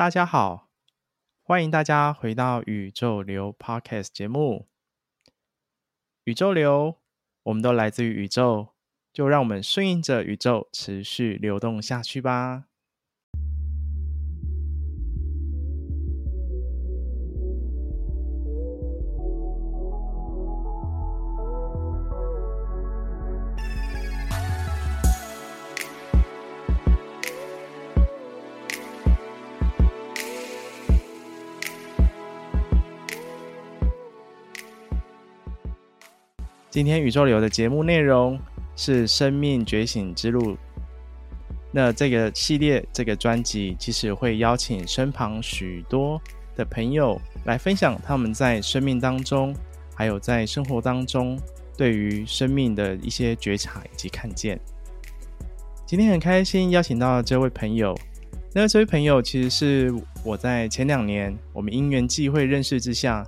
大家好，欢迎大家回到宇宙流 Podcast 节目。宇宙流，我们都来自于宇宙，就让我们顺应着宇宙，持续流动下去吧。今天宇宙流的节目内容是生命觉醒之路。那这个系列，这个专辑其实会邀请身旁许多的朋友来分享他们在生命当中，还有在生活当中对于生命的一些觉察以及看见。今天很开心邀请到这位朋友。那这位朋友其实是我在前两年我们因缘际会认识之下。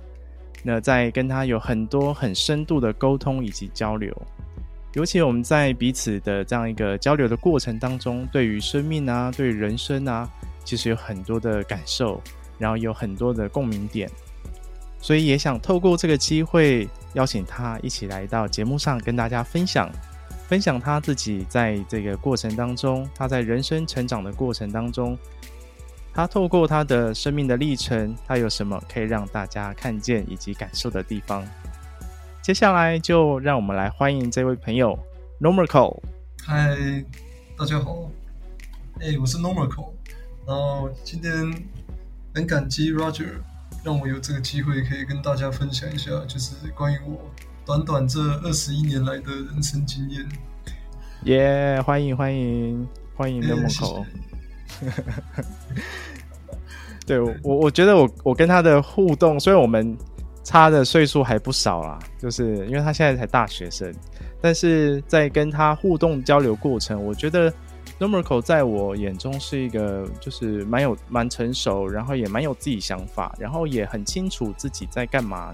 那在跟他有很多很深度的沟通以及交流，尤其我们在彼此的这样一个交流的过程当中，对于生命啊，对于人生啊，其实有很多的感受，然后有很多的共鸣点，所以也想透过这个机会，邀请他一起来到节目上跟大家分享，分享他自己在这个过程当中，他在人生成长的过程当中。他透过他的生命的历程，他有什么可以让大家看见以及感受的地方？接下来就让我们来欢迎这位朋友，Normorco。嗨，大家好，哎、欸，我是 Normorco。然后今天很感激 Roger，让我有这个机会可以跟大家分享一下，就是关于我短短这二十一年来的人生经验。耶、yeah，欢迎欢迎欢迎 Normorco。对我，我觉得我我跟他的互动，虽然我们差的岁数还不少啦，就是因为他现在才大学生，但是在跟他互动交流过程，我觉得 Normorco 在我眼中是一个就是蛮有蛮成熟，然后也蛮有自己想法，然后也很清楚自己在干嘛，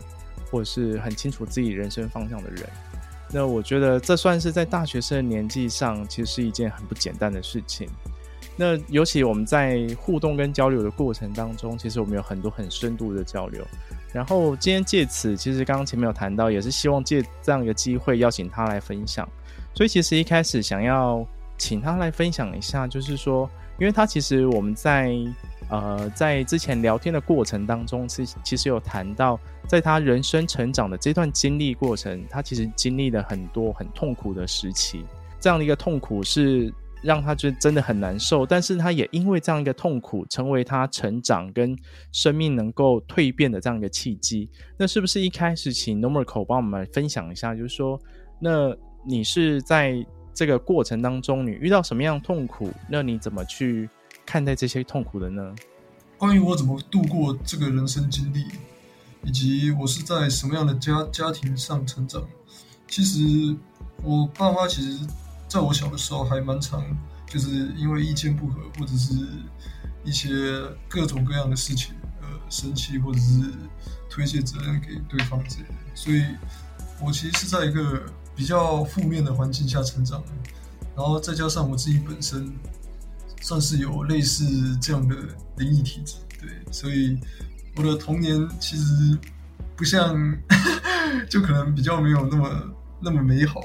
或者是很清楚自己人生方向的人。那我觉得这算是在大学生的年纪上，其实是一件很不简单的事情。那尤其我们在互动跟交流的过程当中，其实我们有很多很深度的交流。然后今天借此，其实刚刚前面有谈到，也是希望借这样一个机会邀请他来分享。所以其实一开始想要请他来分享一下，就是说，因为他其实我们在呃在之前聊天的过程当中，是其实有谈到，在他人生成长的这段经历过程，他其实经历了很多很痛苦的时期。这样的一个痛苦是。让他觉得真的很难受，但是他也因为这样一个痛苦，成为他成长跟生命能够蜕变的这样一个契机。那是不是一开始请 Normorco 帮我们分享一下，就是说，那你是在这个过程当中，你遇到什么样痛苦？那你怎么去看待这些痛苦的呢？关于我怎么度过这个人生经历，以及我是在什么样的家家庭上成长，其实我爸妈其实。在我小的时候还蛮常，就是因为意见不合或者是一些各种各样的事情，呃，生气或者是推卸责任给对方之类的。所以，我其实是在一个比较负面的环境下成长的。然后再加上我自己本身算是有类似这样的灵异体质，对，所以我的童年其实不像，就可能比较没有那么那么美好，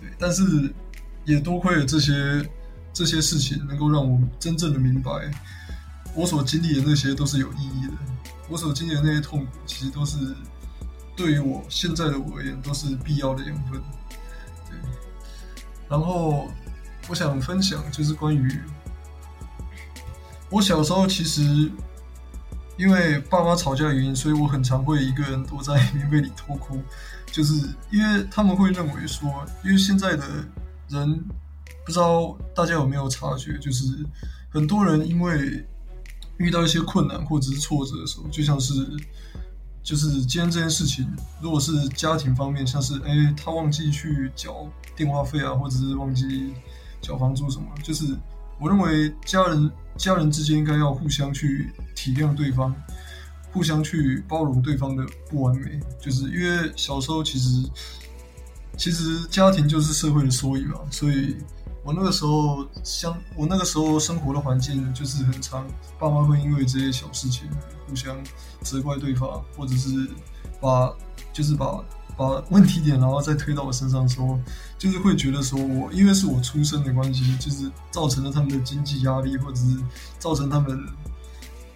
对，但是。也多亏了这些这些事情，能够让我真正的明白，我所经历的那些都是有意义的。我所经历的那些痛苦，其实都是对于我现在的我而言，都是必要的养分。对。然后我想分享，就是关于我小时候，其实因为爸妈吵架的原因，所以我很常会一个人躲在棉被里偷哭，就是因为他们会认为说，因为现在的。人不知道大家有没有察觉，就是很多人因为遇到一些困难或者是挫折的时候，就像是就是今天这件事情，如果是家庭方面，像是哎、他忘记去缴电话费啊，或者是忘记缴房租什么，就是我认为家人家人之间应该要互相去体谅对方，互相去包容对方的不完美，就是因为小时候其实。其实家庭就是社会的缩影嘛，所以我那个时候相，我那个时候生活的环境就是很常，爸妈会因为这些小事情互相责怪对方，或者是把就是把把问题点然后再推到我身上说，就是会觉得说我因为是我出生的关系，就是造成了他们的经济压力，或者是造成他们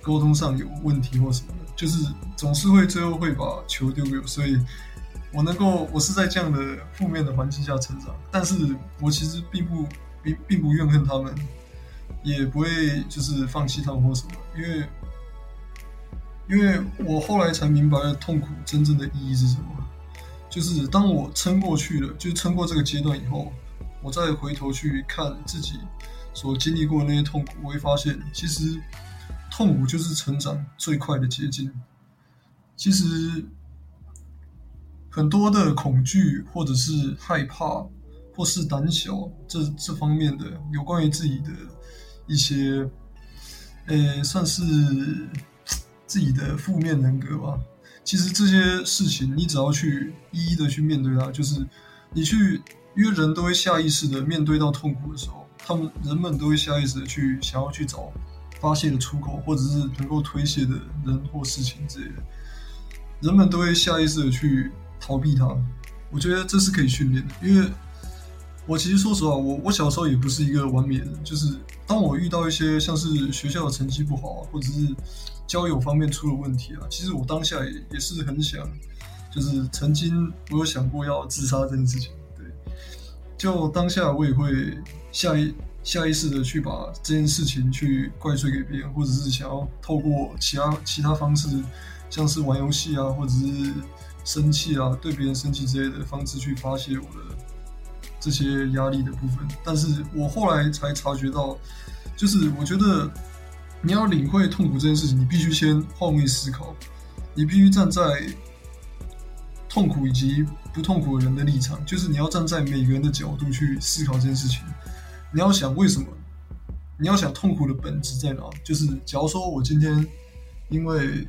沟通上有问题或什么的，就是总是会最后会把球丢给我，所以。我能够，我是在这样的负面的环境下成长，但是我其实并不并并不怨恨他们，也不会就是放弃他们或什么，因为因为我后来才明白了痛苦真正的意义是什么，就是当我撑过去了，就撑过这个阶段以后，我再回头去看自己所经历过的那些痛苦，我会发现其实痛苦就是成长最快的捷径，其实。很多的恐惧，或者是害怕，或是胆小，这这方面的有关于自己的一些，呃，算是自己的负面人格吧。其实这些事情，你只要去一一的去面对它，就是你去，因为人都会下意识的面对到痛苦的时候，他们人们都会下意识的去想要去找发泄的出口，或者是能够推卸的人或事情之类的，人们都会下意识的去。逃避它，我觉得这是可以训练的。因为我其实说实话，我我小时候也不是一个完美的人。就是当我遇到一些像是学校的成绩不好啊，或者是交友方面出了问题啊，其实我当下也也是很想，就是曾经我有想过要自杀这件事情。对，就当下我也会下意下意识的去把这件事情去怪罪给别人，或者是想要透过其他其他方式，像是玩游戏啊，或者是。生气啊，对别人生气之类的方式去发泄我的这些压力的部分，但是我后来才察觉到，就是我觉得你要领会痛苦这件事情，你必须先换位思考，你必须站在痛苦以及不痛苦的人的立场，就是你要站在每个人的角度去思考这件事情。你要想为什么？你要想痛苦的本质在哪？就是假如说我今天因为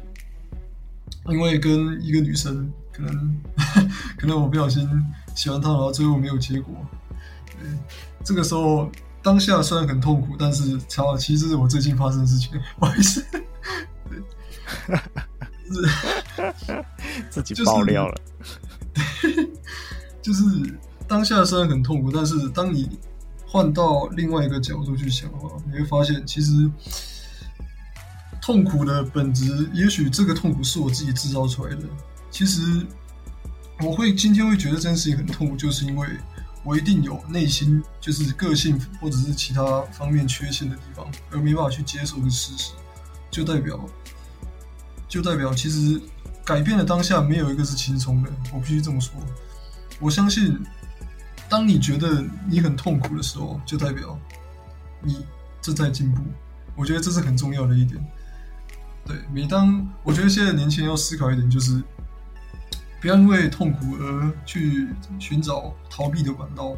因为跟一个女生。可能 可能我不小心喜欢他，然后最后没有结果。对，这个时候当下虽然很痛苦，但是超其实是我最近发生的事情，不好意思。对，是自己爆料了。就是当下虽然很痛苦，但是当你换到另外一个角度去想的话，你会发现其实痛苦的本质，也许这个痛苦是我自己制造出来的。其实我会今天会觉得这件事情很痛苦，就是因为我一定有内心就是个性或者是其他方面缺陷的地方，而没办法去接受的事实，就代表就代表其实改变的当下没有一个是轻松的，我必须这么说。我相信，当你觉得你很痛苦的时候，就代表你正在进步。我觉得这是很重要的一点。对，每当我觉得现在年轻人要思考一点，就是。不要因为痛苦而去寻找逃避的管道。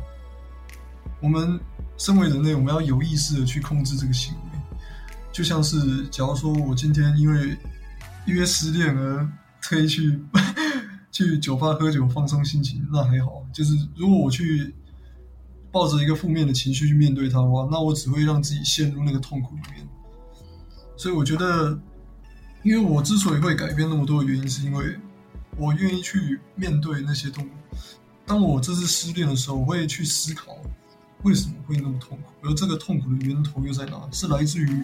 我们身为人类，我们要有意识的去控制这个行为。就像是，假如说我今天因为因为失恋而特意去 去酒吧喝酒放松心情，那还好。就是如果我去抱着一个负面的情绪去面对它的话，那我只会让自己陷入那个痛苦里面。所以我觉得，因为我之所以会改变那么多的原因，是因为。我愿意去面对那些痛苦。当我这次失恋的时候，我会去思考为什么会那么痛苦，而这个痛苦的源头又在哪？是来自于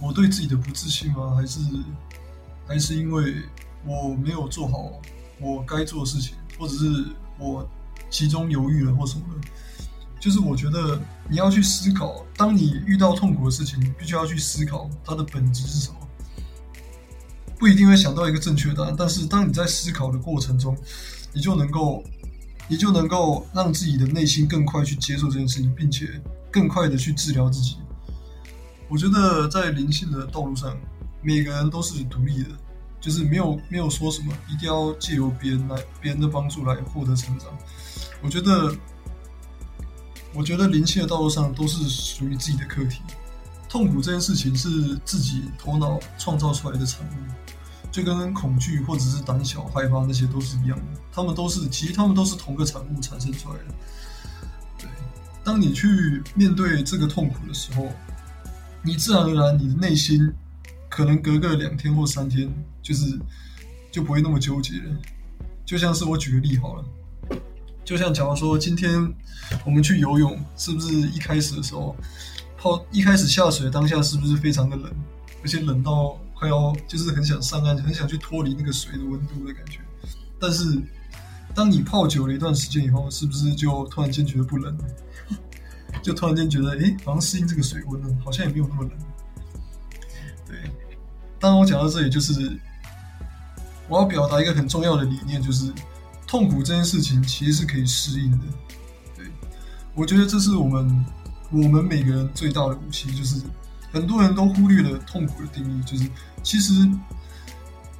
我对自己的不自信吗？还是还是因为我没有做好我该做的事情，或者是我其中犹豫了或什么的？就是我觉得你要去思考，当你遇到痛苦的事情，你必须要去思考它的本质是什么。不一定会想到一个正确答案，但是当你在思考的过程中，你就能够，你就能够让自己的内心更快去接受这件事情，并且更快的去治疗自己。我觉得在灵性的道路上，每个人都是独立的，就是没有没有说什么一定要借由别人来别人的帮助来获得成长。我觉得，我觉得灵性的道路上都是属于自己的课题。痛苦这件事情是自己头脑创造出来的产物。就跟恐惧或者是胆小、害怕那些都是一样的，他们都是其实他们都是同个产物产生出来的。对，当你去面对这个痛苦的时候，你自然而然你的内心可能隔个两天或三天，就是就不会那么纠结了。就像是我举个例好了，就像假如说今天我们去游泳，是不是一开始的时候泡一开始下水当下是不是非常的冷，而且冷到快要就是很想上岸，很想去脱离那个水的温度的感觉。但是当你泡久了一段时间以后，是不是就突然间觉得不冷了？就突然间觉得，哎，好像适应这个水温了，好像也没有那么冷。对，当我讲到这里，就是我要表达一个很重要的理念，就是痛苦这件事情其实是可以适应的。对，我觉得这是我们我们每个人最大的武器，就是很多人都忽略了痛苦的定义，就是其实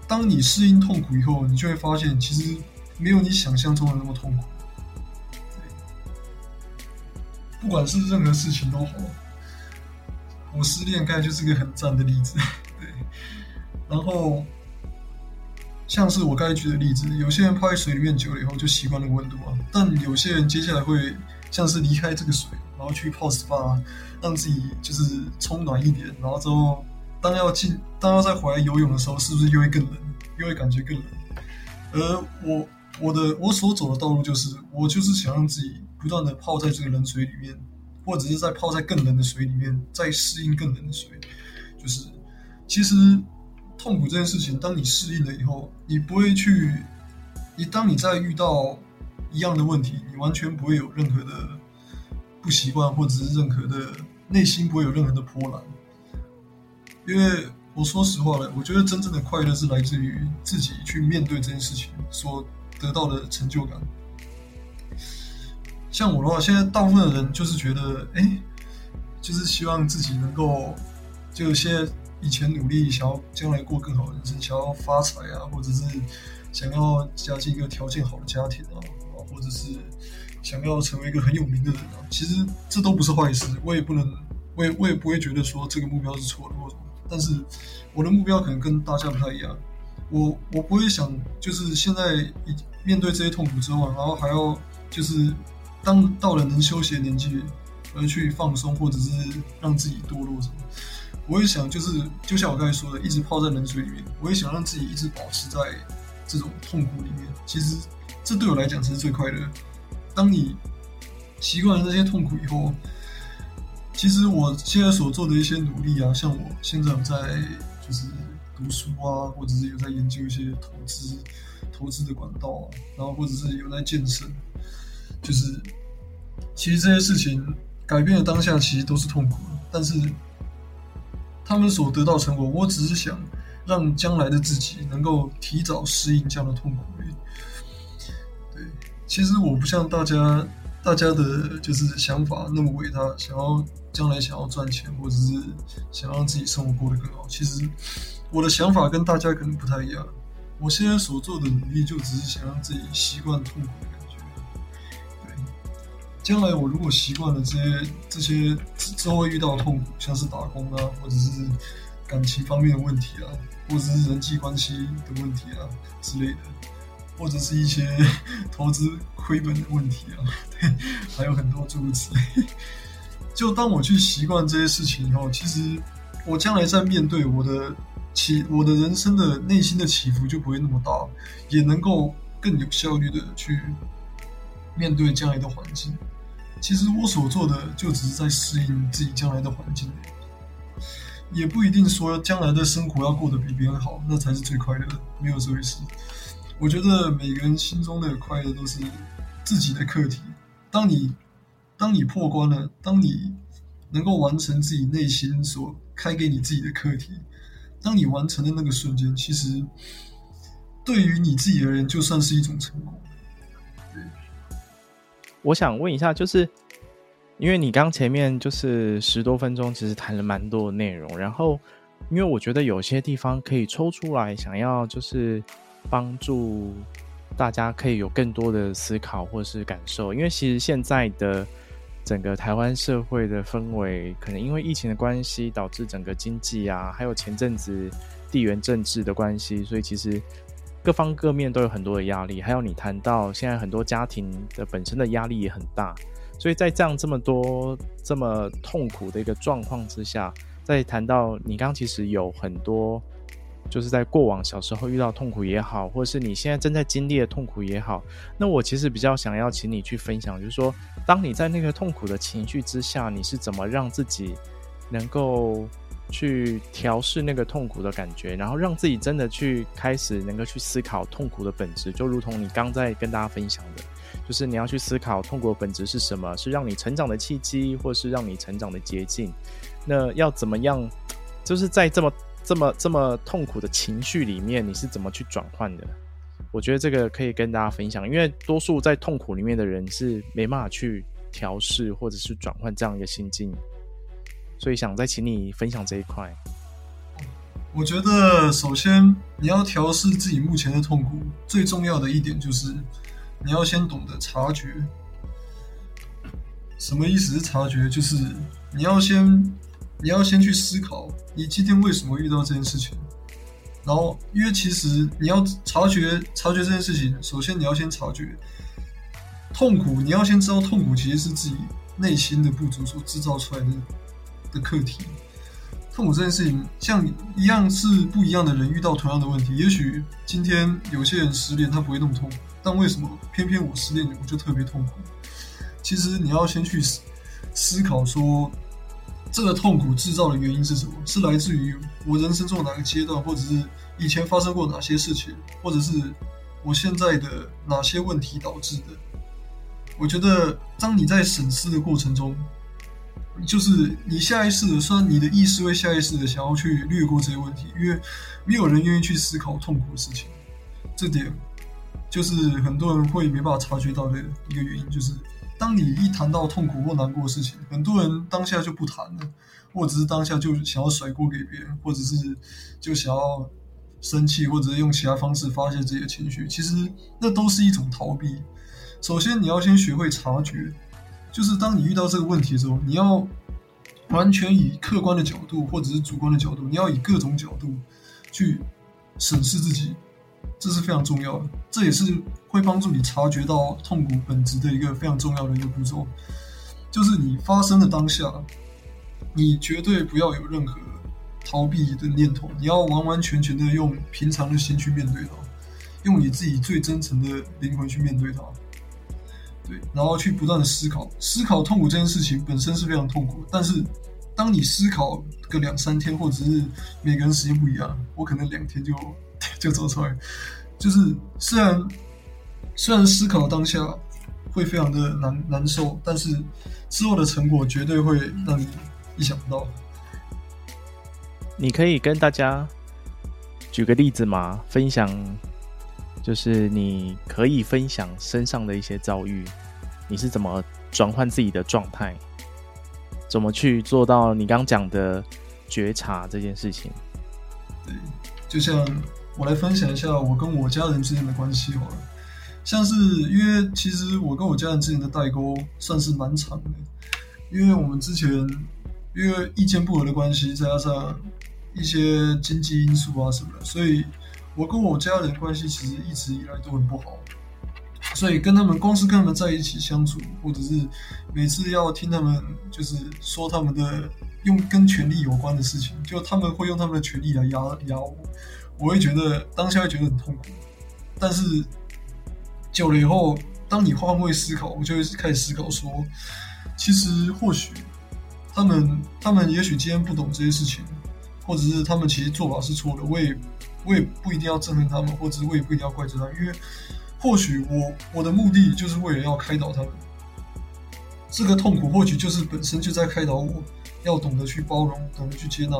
当你适应痛苦以后，你就会发现，其实。没有你想象中的那么痛苦。不管是任何事情都好，我失恋该就是个很赞的例子。对，然后像是我刚才举的例子，有些人泡在水里面久了以后就习惯了温度啊，但有些人接下来会像是离开这个水，然后去泡 SPA，让自己就是冲暖一点，然后之后当要进，当要再回来游泳的时候，是不是又会更冷，又会感觉更冷？而我。我的我所走的道路就是，我就是想让自己不断的泡在这个冷水里面，或者是在泡在更冷的水里面，再适应更冷的水。就是，其实痛苦这件事情，当你适应了以后，你不会去，你当你再遇到一样的问题，你完全不会有任何的不习惯，或者是任何的内心不会有任何的波澜。因为我说实话了，我觉得真正的快乐是来自于自己去面对这件事情所。得到的成就感，像我的话，现在大部分的人就是觉得，哎、就是希望自己能够，就现在以前努力，想要将来过更好的人生，想要发财啊，或者是想要嫁进一个条件好的家庭啊，或者是想要成为一个很有名的人啊。其实这都不是坏事，我也不能，我也我也不会觉得说这个目标是错的或什么。但是我的目标可能跟大家不太一样，我我不会想，就是现在。面对这些痛苦之后，然后还要就是当到了能休息的年纪而去放松，或者是让自己堕落什么，我也想就是就像我刚才说的，一直泡在冷水里面，我也想让自己一直保持在这种痛苦里面。其实这对我来讲是最快乐。当你习惯了这些痛苦以后，其实我现在所做的一些努力啊，像我现在有在就是读书啊，或者是有在研究一些投资。投资的管道啊，然后或者是有在健身，就是其实这些事情改变的当下其实都是痛苦的，但是他们所得到成果，我只是想让将来的自己能够提早适应这样的痛苦。其实我不像大家大家的就是想法那么伟大，想要将来想要赚钱，或者是想让自己生活过得更好。其实我的想法跟大家可能不太一样。我现在所做的努力，就只是想让自己习惯痛苦的感觉。对，将来我如果习惯了这些这些之后遇到的痛苦，像是打工啊，或者是感情方面的问题啊，或者是人际关系的问题啊之类的，或者是一些 投资亏本的问题啊，对，还有很多诸如此类。就当我去习惯这些事情以后，其实我将来在面对我的。起我的人生的内心的起伏就不会那么大，也能够更有效率的去面对将来的环境。其实我所做的就只是在适应自己将来的环境，也不一定说将来的生活要过得比别人好，那才是最快乐的。没有这回事。我觉得每个人心中的快乐都是自己的课题。当你当你破关了，当你能够完成自己内心所开给你自己的课题。当你完成的那个瞬间，其实对于你自己而言，就算是一种成功。我想问一下，就是因为你刚前面就是十多分钟，其实谈了蛮多的内容，然后因为我觉得有些地方可以抽出来，想要就是帮助大家可以有更多的思考或是感受，因为其实现在的。整个台湾社会的氛围，可能因为疫情的关系，导致整个经济啊，还有前阵子地缘政治的关系，所以其实各方各面都有很多的压力。还有你谈到现在很多家庭的本身的压力也很大，所以在这样这么多这么痛苦的一个状况之下，在谈到你刚刚其实有很多，就是在过往小时候遇到痛苦也好，或者是你现在正在经历的痛苦也好，那我其实比较想要请你去分享，就是说，当你在那个痛苦的情绪之下，你是怎么让自己能够去调试那个痛苦的感觉，然后让自己真的去开始能够去思考痛苦的本质，就如同你刚在跟大家分享的，就是你要去思考痛苦的本质是什么，是让你成长的契机，或是让你成长的捷径。那要怎么样？就是在这么这么这么痛苦的情绪里面，你是怎么去转换的？我觉得这个可以跟大家分享，因为多数在痛苦里面的人是没办法去调试或者是转换这样一个心境。所以想再请你分享这一块。我觉得首先你要调试自己目前的痛苦，最重要的一点就是你要先懂得察觉。什么意思是察觉？就是你要先你要先去思考，你今天为什么遇到这件事情。然后，因为其实你要察觉察觉这件事情，首先你要先察觉痛苦，你要先知道痛苦其实是自己内心的不足所制造出来的。的课题，痛苦这件事情，像一样是不一样的人遇到同样的问题。也许今天有些人失恋，他不会那么痛，但为什么偏偏我失恋我就特别痛苦？其实你要先去思思考说，这个痛苦制造的原因是什么？是来自于我人生中的哪个阶段，或者是以前发生过哪些事情，或者是我现在的哪些问题导致的？我觉得，当你在审视的过程中，就是你下意识的，虽然你的意识会下意识的想要去略过这些问题，因为没有人愿意去思考痛苦的事情。这点就是很多人会没办法察觉到的一个原因。就是当你一谈到痛苦或难过的事情，很多人当下就不谈了，或者是当下就想要甩锅给别人，或者是就想要生气，或者是用其他方式发泄自己的情绪。其实那都是一种逃避。首先，你要先学会察觉。就是当你遇到这个问题的时候，你要完全以客观的角度或者是主观的角度，你要以各种角度去审视自己，这是非常重要的。这也是会帮助你察觉到痛苦本质的一个非常重要的一个步骤。就是你发生的当下，你绝对不要有任何逃避的念头，你要完完全全的用平常的心去面对它，用你自己最真诚的灵魂去面对它。对，然后去不断的思考，思考痛苦这件事情本身是非常痛苦。但是，当你思考个两三天，或者是每个人时间不一样，我可能两天就 就走出来。就是虽然虽然思考当下会非常的难难受，但是之后的成果绝对会让你意想不到。你可以跟大家举个例子吗？分享。就是你可以分享身上的一些遭遇，你是怎么转换自己的状态，怎么去做到你刚讲的觉察这件事情？对，就像我来分享一下我跟我家人之间的关系好了，像是因为其实我跟我家人之间的代沟算是蛮长的，因为我们之前因为意见不合的关系，再加上一些经济因素啊什么的，所以。我跟我家人关系其实一直以来都很不好，所以跟他们光是跟他们在一起相处，或者是每次要听他们就是说他们的用跟权力有关的事情，就他们会用他们的权力来压压我，我会觉得当下会觉得很痛苦。但是久了以后，当你换位思考，我就会开始思考说，其实或许他们他们也许今天不懂这些事情，或者是他们其实做法是错的，我也。我也不一定要憎恨他们，或者我也不一定要怪罪他们，因为或许我我的目的就是为了要开导他们。这个痛苦或许就是本身就在开导我，要懂得去包容，懂得去接纳。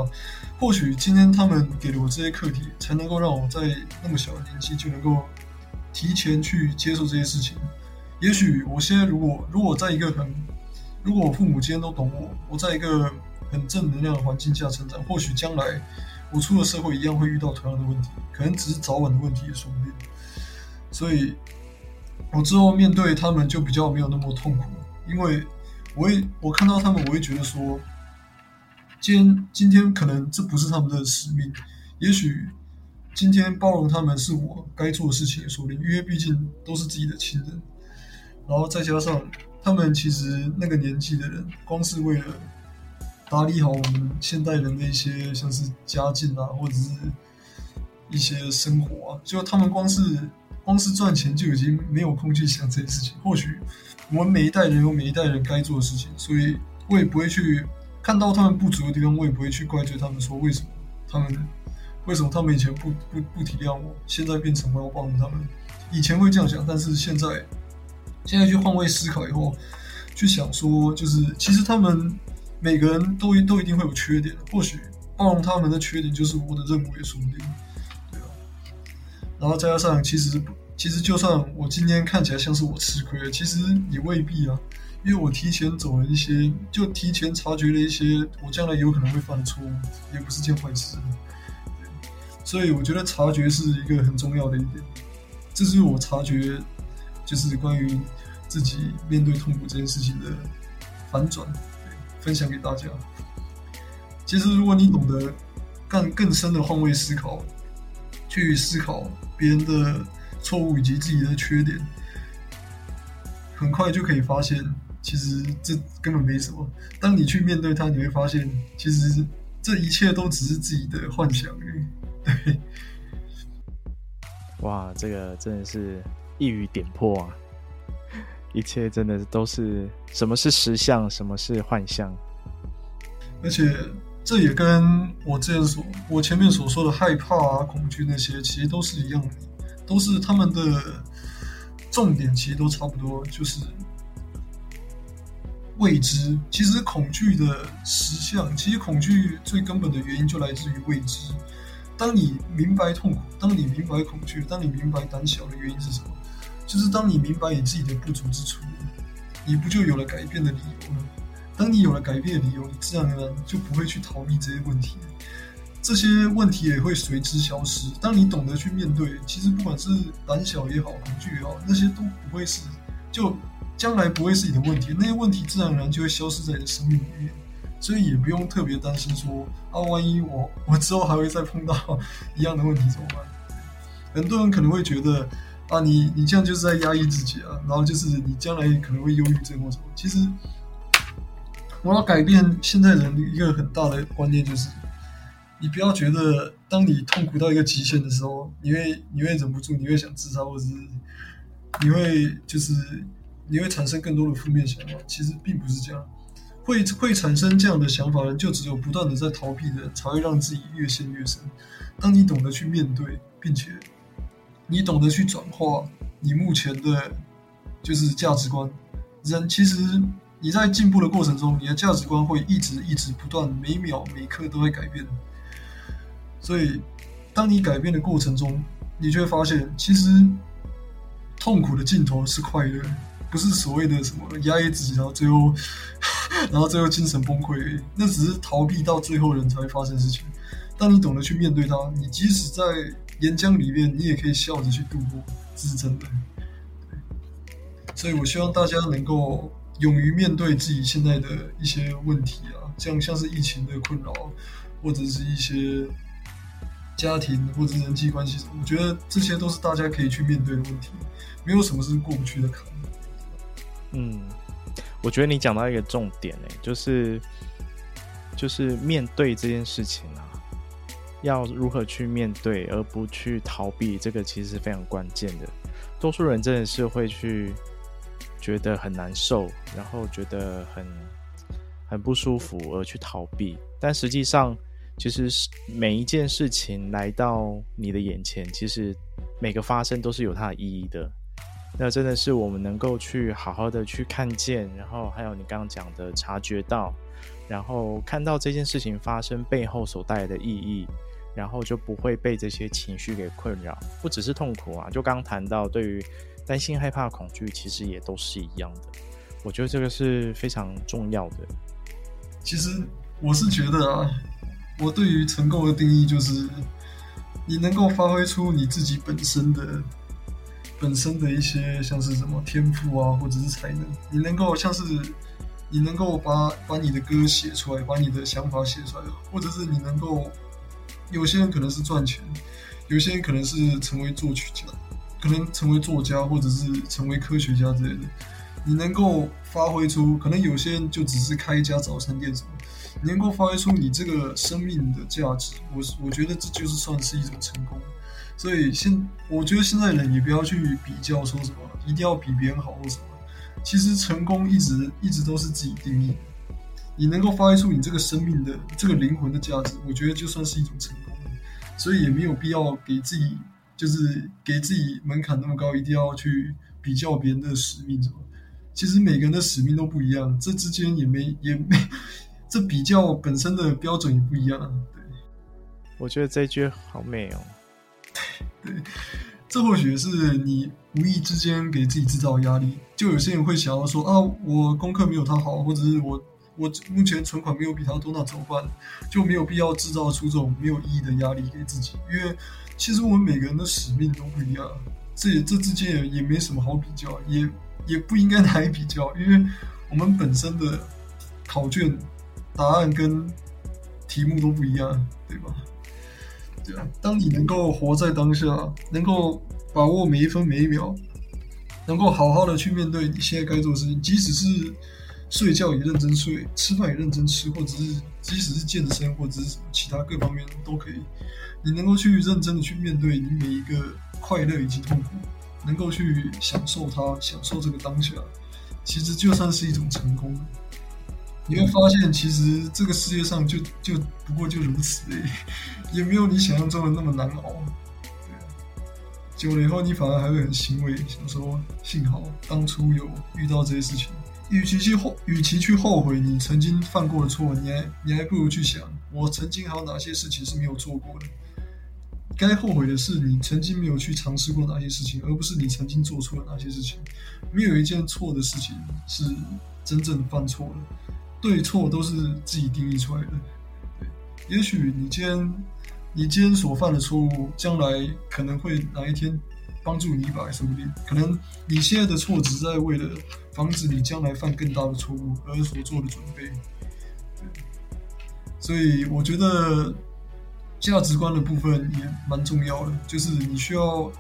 或许今天他们给了我这些课题，才能够让我在那么小的年纪就能够提前去接受这些事情。也许我现在如果如果在一个很，如果我父母今天都懂我，我在一个很正能量的环境下成长，或许将来。我出了社会一样会遇到同样的问题，可能只是早晚的问题也说不定。所以，我之后面对他们就比较没有那么痛苦，因为我会我看到他们，我会觉得说，今天今天可能这不是他们的使命，也许今天包容他们是我该做的事情说不定，因为毕竟都是自己的亲人。然后再加上他们其实那个年纪的人，光是为了打理好我们现代人的一些像是家境啊，或者是一些生活啊，就他们光是光是赚钱就已经没有空去想这些事情。或许我们每一代人有每一代人该做的事情，所以我也不会去看到他们不足的地方，我也不会去怪罪他们，说为什么他们为什么他们以前不不不体谅我，现在变成我要帮助他们。以前会这样想，但是现在现在去换位思考以后，去想说，就是其实他们。每个人都都一定会有缺点，或许包容他们的缺点就是我的任务也说不定，对吧？然后再加上，其实其实就算我今天看起来像是我吃亏，其实也未必啊，因为我提前走了一些，就提前察觉了一些我将来有可能会犯的错误，也不是件坏事。所以我觉得察觉是一个很重要的一点，这是我察觉，就是关于自己面对痛苦这件事情的反转。分享给大家。其实，如果你懂得更更深的换位思考，去思考别人的错误以及自己的缺点，很快就可以发现，其实这根本没什么。当你去面对它，你会发现，其实这一切都只是自己的幻想。对，哇，这个真的是一语点破啊！一切真的都是什么是实相，什么是幻象，而且这也跟我之前所我前面所说的害怕啊、恐惧那些，其实都是一样的，都是他们的重点，其实都差不多，就是未知。其实恐惧的实相，其实恐惧最根本的原因就来自于未知。当你明白痛苦，当你明白恐惧，当你明白胆小的原因是什么？就是当你明白你自己的不足之处，你不就有了改变的理由吗？当你有了改变的理由，你自然而然就不会去逃避这些问题，这些问题也会随之消失。当你懂得去面对，其实不管是胆小也好，恐惧也好，那些都不会是，就将来不会是你的问题。那些问题自然而然就会消失在你的生命里面，所以也不用特别担心说啊，万一我我之后还会再碰到一样的问题怎么办？很多人可能会觉得。啊，你你这样就是在压抑自己啊，然后就是你将来可能会忧郁症或什么。其实我要改变现在人一个很大的观念就是，你不要觉得当你痛苦到一个极限的时候，你会你会忍不住，你会想自杀，或者是你会就是你会产生更多的负面想法。其实并不是这样，会会产生这样的想法的人，就只有不断的在逃避的，才会让自己越陷越深。当你懂得去面对，并且。你懂得去转化你目前的，就是价值观。人其实你在进步的过程中，你的价值观会一直一直不断，每秒每刻都会改变。所以，当你改变的过程中，你就会发现，其实痛苦的尽头是快乐，不是所谓的什么压抑自己，然后最后，然后最后精神崩溃，那只是逃避到最后人才会发生的事情。当你懂得去面对它，你即使在岩浆里面，你也可以笑着去度过，这是真的。所以我希望大家能够勇于面对自己现在的一些问题啊，这样像是疫情的困扰，或者是一些家庭或者人际关系，我觉得这些都是大家可以去面对的问题，没有什么是过不去的坎。嗯，我觉得你讲到一个重点欸，就是就是面对这件事情啊。要如何去面对，而不去逃避，这个其实是非常关键的。多数人真的是会去觉得很难受，然后觉得很很不舒服而去逃避。但实际上，其实是每一件事情来到你的眼前，其实每个发生都是有它的意义的。那真的是我们能够去好好的去看见，然后还有你刚刚讲的察觉到，然后看到这件事情发生背后所带来的意义。然后就不会被这些情绪给困扰，不只是痛苦啊，就刚谈到对于担心、害怕、恐惧，其实也都是一样的。我觉得这个是非常重要的。其实我是觉得啊，我对于成功的定义就是，你能够发挥出你自己本身的、本身的一些像是什么天赋啊，或者是才能，你能够像是你能够把把你的歌写出来，把你的想法写出来，或者是你能够。有些人可能是赚钱，有些人可能是成为作曲家，可能成为作家，或者是成为科学家之类的。你能够发挥出，可能有些人就只是开一家早餐店什么，能够发挥出你这个生命的价值，我我觉得这就是算是一种成功。所以现我觉得现在人也不要去比较说什么一定要比别人好或什么，其实成功一直一直都是自己定义。你能够发挥出你这个生命的这个灵魂的价值，我觉得就算是一种成功。所以也没有必要给自己就是给自己门槛那么高，一定要去比较别人的使命什么。其实每个人的使命都不一样，这之间也没也没这比较本身的标准也不一样。对，我觉得这句好美哦。对，这或许是你无意之间给自己制造压力。就有些人会想要说啊，我功课没有他好，或者是我我目前存款没有比他多，那怎么办？就没有必要制造出这种没有意义的压力给自己。因为其实我们每个人的使命都不一样，这也这之间也也没什么好比较，也。也不应该拿来比较，因为我们本身的考卷答案跟题目都不一样，对吧？对啊，当你能够活在当下，能够把握每一分每一秒，能够好好的去面对你现在该做的事情，即使是睡觉也认真睡，吃饭也认真吃，或者是即使是健身或者是其他各方面都可以，你能够去认真的去面对你每一个快乐以及痛苦。能够去享受它，享受这个当下，其实就算是一种成功。你会发现，其实这个世界上就就不过就如此诶，也没有你想象中的那么难熬。对啊，久了以后，你反而还会很欣慰，想说幸好当初有遇到这些事情。与其去后，与其去后悔你曾经犯过的错，你还你还不如去想，我曾经还有哪些事情是没有做过的。该后悔的是你曾经没有去尝试过哪些事情，而不是你曾经做错了哪些事情。没有一件错的事情是真正犯错的，对错都是自己定义出来的。对，也许你今天你今天所犯的错误，将来可能会哪一天帮助你一把，说不定。可能你现在的错只是在为了防止你将来犯更大的错误而所做的准备。对，所以我觉得。价值观的部分也蛮重要的，就是你需要，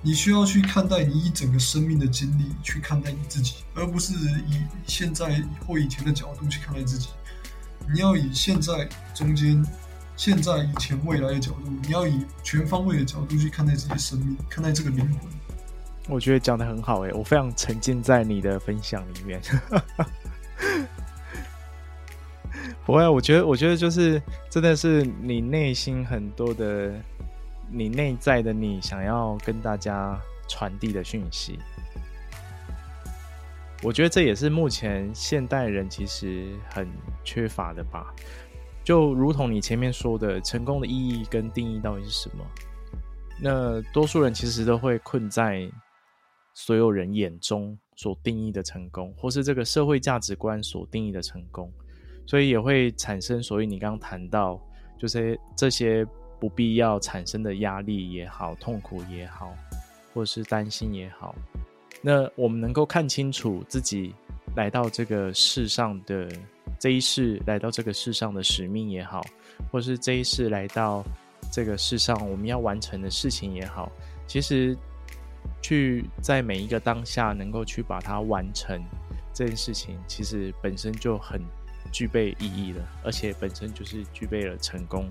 你需要去看待你一整个生命的经历去看待你自己，而不是以现在或以前的角度去看待自己。你要以现在、中间、现在、以前、未来的角度，你要以全方位的角度去看待自己的生命，看待这个灵魂。我觉得讲得很好诶，我非常沉浸在你的分享里面。不会，我觉得，我觉得就是真的是你内心很多的，你内在的你想要跟大家传递的讯息。我觉得这也是目前现代人其实很缺乏的吧。就如同你前面说的，成功的意义跟定义到底是什么？那多数人其实都会困在所有人眼中所定义的成功，或是这个社会价值观所定义的成功。所以也会产生，所以你刚刚谈到，就是这些不必要产生的压力也好，痛苦也好，或是担心也好，那我们能够看清楚自己来到这个世上的这一世来到这个世上的使命也好，或是这一世来到这个世上我们要完成的事情也好，其实去在每一个当下能够去把它完成这件事情，其实本身就很。具备意义了，而且本身就是具备了成功。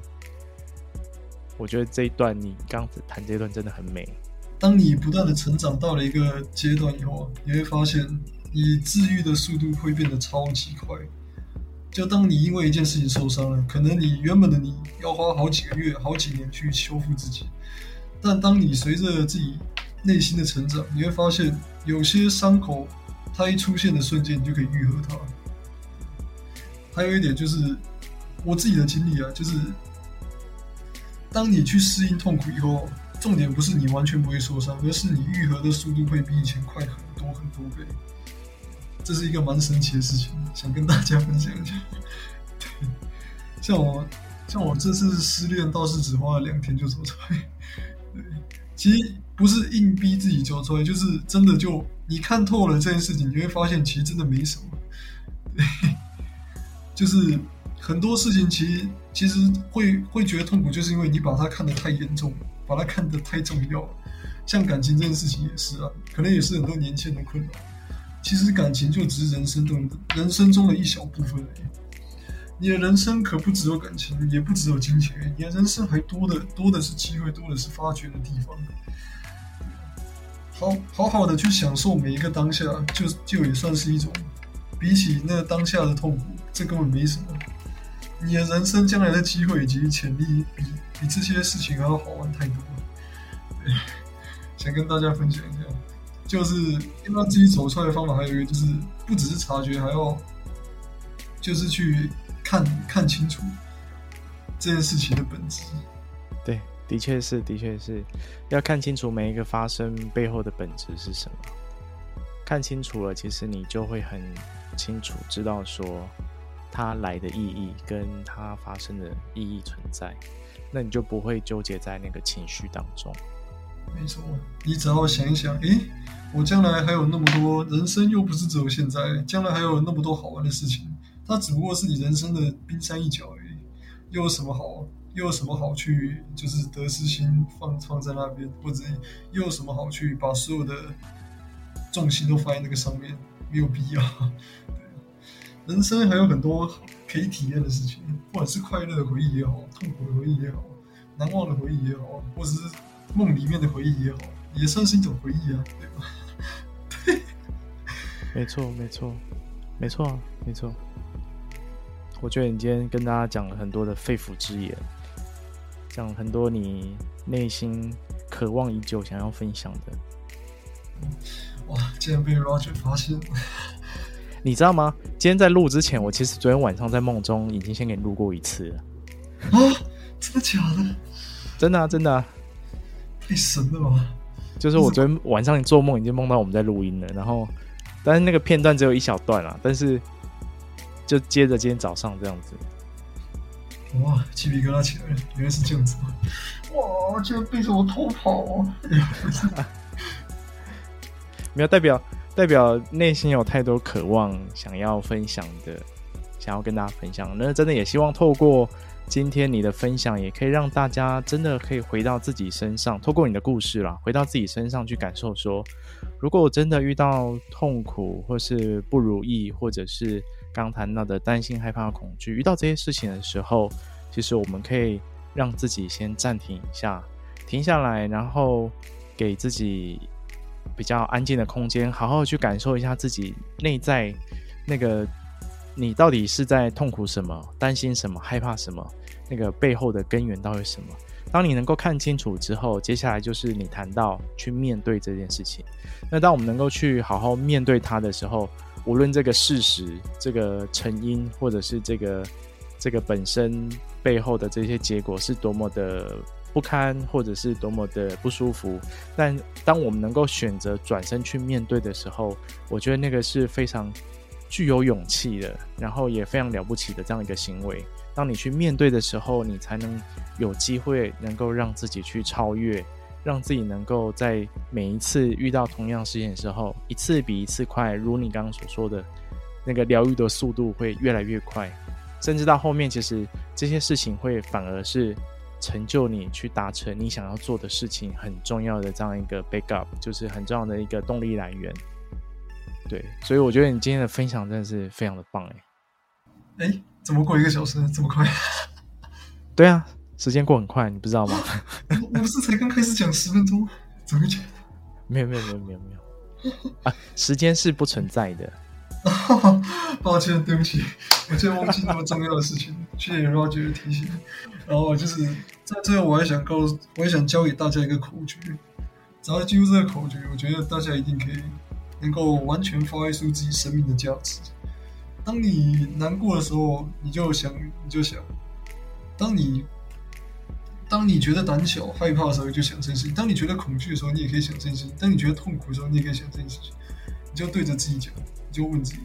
我觉得这一段你刚谈这一段真的很美。当你不断的成长到了一个阶段以后，你会发现你治愈的速度会变得超级快。就当你因为一件事情受伤了，可能你原本的你要花好几个月、好几年去修复自己，但当你随着自己内心的成长，你会发现有些伤口它一出现的瞬间，你就可以愈合它。还有一点就是我自己的经历啊，就是当你去适应痛苦以后，重点不是你完全不会受伤，而是你愈合的速度会比以前快很多很多倍。这是一个蛮神奇的事情，想跟大家分享一下。对，像我像我这次失恋倒是只花了两天就走出来。对，其实不是硬逼自己走出来，就是真的就你看透了这件事情，你会发现其实真的没什么。对。就是很多事情，其实其实会会觉得痛苦，就是因为你把它看得太严重，把它看得太重要了。像感情这件事情也是啊，可能也是很多年轻人的困扰。其实感情就只是人生中人生中的一小部分而已。你的人生可不只有感情，也不只有金钱，你的人生还多的多的是机会，多的是发掘的地方。好好好的去享受每一个当下，就就也算是一种，比起那当下的痛苦，这根本没什么。你的人生将来的机会以及潜力比，比这些事情还要好玩太多了。想跟大家分享一下，就是要让自己走出来的方法，还有一个就是，不只是察觉，还要就是去看看清楚这件事情的本质。对，的确是，的确是要看清楚每一个发生背后的本质是什么。看清楚了，其实你就会很清楚知道说。它来的意义跟它发生的意义存在，那你就不会纠结在那个情绪当中。没错，你只要想一想，诶，我将来还有那么多，人生又不是只有现在，将来还有那么多好玩的事情，它只不过是你人生的冰山一角而已。又有什么好？又有什么好去就是得失心放放在那边，或者又有什么好去把所有的重心都放在那个上面？没有必要。人生还有很多可以体验的事情，不管是快乐的回忆也好，痛苦的回忆也好，难忘的回忆也好，或者是梦里面的回忆也好，也算是一种回忆啊，对吧？对，没错，没错，没错，没错。我觉得你今天跟大家讲了很多的肺腑之言，讲很多你内心渴望已久想要分享的。哇，竟然被 Roger 发现了！你知道吗？今天在录之前，我其实昨天晚上在梦中已经先给你录过一次了。啊，真的假的？真的啊，真的啊。太神了吧！就是我昨天晚上做梦已经梦到我们在录音了，然后，但是那个片段只有一小段啊，但是就接着今天早上这样子。哇，鸡皮疙瘩起来了，原来是这样子吗？哇，竟然背着我偷跑啊！没有代表。代表内心有太多渴望想要分享的，想要跟大家分享。那真的也希望透过今天你的分享，也可以让大家真的可以回到自己身上，透过你的故事啦，回到自己身上去感受说，如果我真的遇到痛苦，或是不如意，或者是刚谈到的担心、害怕、恐惧，遇到这些事情的时候，其实我们可以让自己先暂停一下，停下来，然后给自己。比较安静的空间，好好去感受一下自己内在那个，你到底是在痛苦什么、担心什么、害怕什么？那个背后的根源到底是什么？当你能够看清楚之后，接下来就是你谈到去面对这件事情。那当我们能够去好好面对它的时候，无论这个事实、这个成因，或者是这个这个本身背后的这些结果是多么的。不堪，或者是多么的不舒服，但当我们能够选择转身去面对的时候，我觉得那个是非常具有勇气的，然后也非常了不起的这样一个行为。当你去面对的时候，你才能有机会能够让自己去超越，让自己能够在每一次遇到同样事情的时候，一次比一次快。如你刚刚所说的，那个疗愈的速度会越来越快，甚至到后面，其实这些事情会反而是。成就你去达成你想要做的事情很重要的这样一个 backup，就是很重要的一个动力来源。对，所以我觉得你今天的分享真的是非常的棒哎。哎，怎么过一个小时这么快？对啊，时间过很快，你不知道吗？我不是才刚开始讲十分钟，怎么会讲？没有没有没有没有没有啊，时间是不存在的。抱歉，对不起，我竟然忘记那么重要的事情。谢谢 Roger 的提醒。然后就是在最后，我还想告诉，我还想教给大家一个口诀。只要记住这个口诀，我觉得大家一定可以能够完全发挥出自己生命的价值。当你难过的时候，你就想，你就想；当你当你觉得胆小、害怕的时候，就想这件事情；当你觉得恐惧的时候，你也可以想这件事情；当你觉得痛苦的时候，你也可以想这件事情。你就对着自己讲。你就问自己，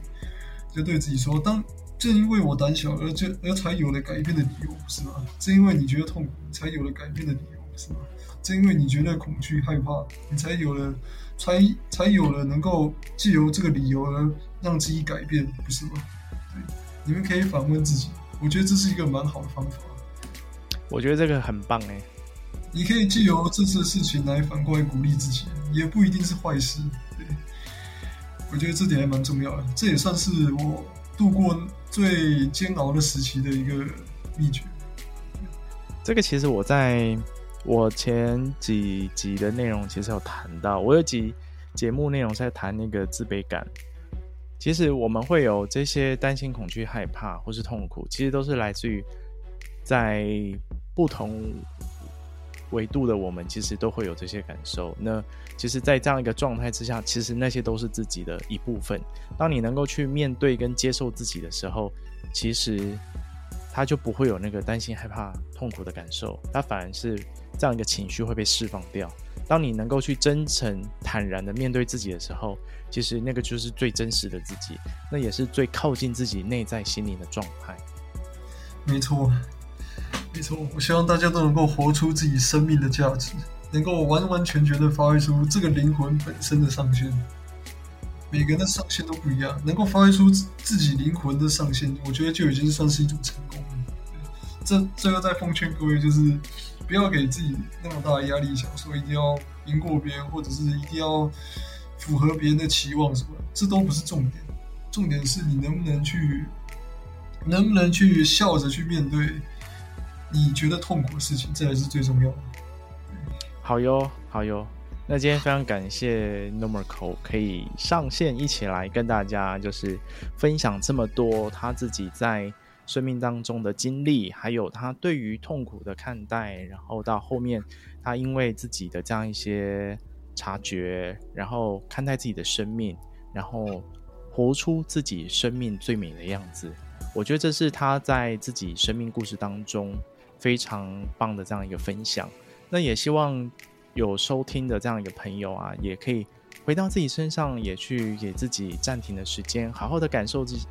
就对自己说：当正因为我胆小而这而才有了改变的理由，是吗？正因为你觉得痛苦，才有了改变的理由，是吗？正因为你觉得恐惧害怕，你才有了，才才有了能够借由这个理由而让自己改变，不是吗？对，你们可以反问自己，我觉得这是一个蛮好的方法。我觉得这个很棒哎，你可以借由这次的事情来反过来鼓励自己，也不一定是坏事。对。我觉得这点还蛮重要的，这也算是我度过最煎熬的时期的一个秘诀。这个其实我在我前几集的内容其实有谈到，我有几节目内容在谈那个自卑感。其实我们会有这些担心、恐惧、害怕或是痛苦，其实都是来自于在不同维度的我们，其实都会有这些感受。那其实，在这样一个状态之下，其实那些都是自己的一部分。当你能够去面对跟接受自己的时候，其实他就不会有那个担心、害怕、痛苦的感受，他反而是这样一个情绪会被释放掉。当你能够去真诚、坦然的面对自己的时候，其实那个就是最真实的自己，那也是最靠近自己内在心灵的状态。没错，没错。我希望大家都能够活出自己生命的价值，能够完完全全的发挥出这个灵魂本身的上限。每个人的上限都不一样，能够发挥出自己灵魂的上限，我觉得就已经算是一种成功了。这最后再奉劝各位，就是不要给自己那么大的压力，想说一定要赢过别人，或者是一定要。符合别人的期望什么，这都不是重点，重点是你能不能去，能不能去笑着去面对你觉得痛苦的事情，这才是最重要的。好哟，好哟。那今天非常感谢 Normal 可以上线一起来跟大家就是分享这么多他自己在生命当中的经历，还有他对于痛苦的看待，然后到后面他因为自己的这样一些。察觉，然后看待自己的生命，然后活出自己生命最美的样子。我觉得这是他在自己生命故事当中非常棒的这样一个分享。那也希望有收听的这样一个朋友啊，也可以回到自己身上，也去给自己暂停的时间，好好的感受自己，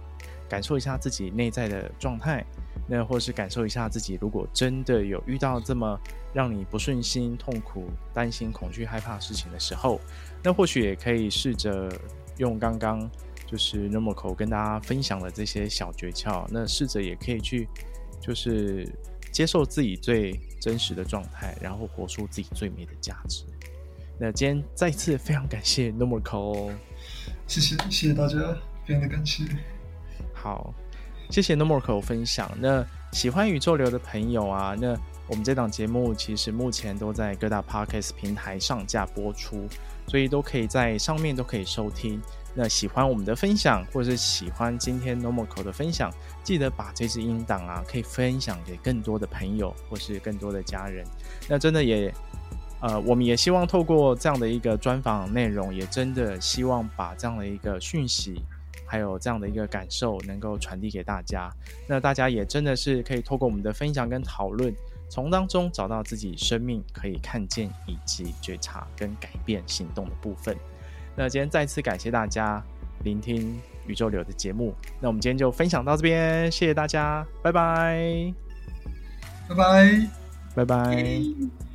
感受一下自己内在的状态。那或是感受一下自己，如果真的有遇到这么让你不顺心、痛苦、担心、恐惧、害怕事情的时候，那或许也可以试着用刚刚就是 Normal 跟大家分享的这些小诀窍，那试着也可以去就是接受自己最真实的状态，然后活出自己最美的价值。那今天再次非常感谢 Normal，谢谢谢谢大家，非常的感谢。好。谢谢 Normal 分享。那喜欢宇宙流的朋友啊，那我们这档节目其实目前都在各大 Podcast 平台上架播出，所以都可以在上面都可以收听。那喜欢我们的分享，或者是喜欢今天 Normal 的分享，记得把这支音档啊，可以分享给更多的朋友，或是更多的家人。那真的也，呃，我们也希望透过这样的一个专访内容，也真的希望把这样的一个讯息。还有这样的一个感受能够传递给大家，那大家也真的是可以透过我们的分享跟讨论，从当中找到自己生命可以看见以及觉察跟改变行动的部分。那今天再次感谢大家聆听宇宙流的节目，那我们今天就分享到这边，谢谢大家，拜拜，拜拜，拜拜。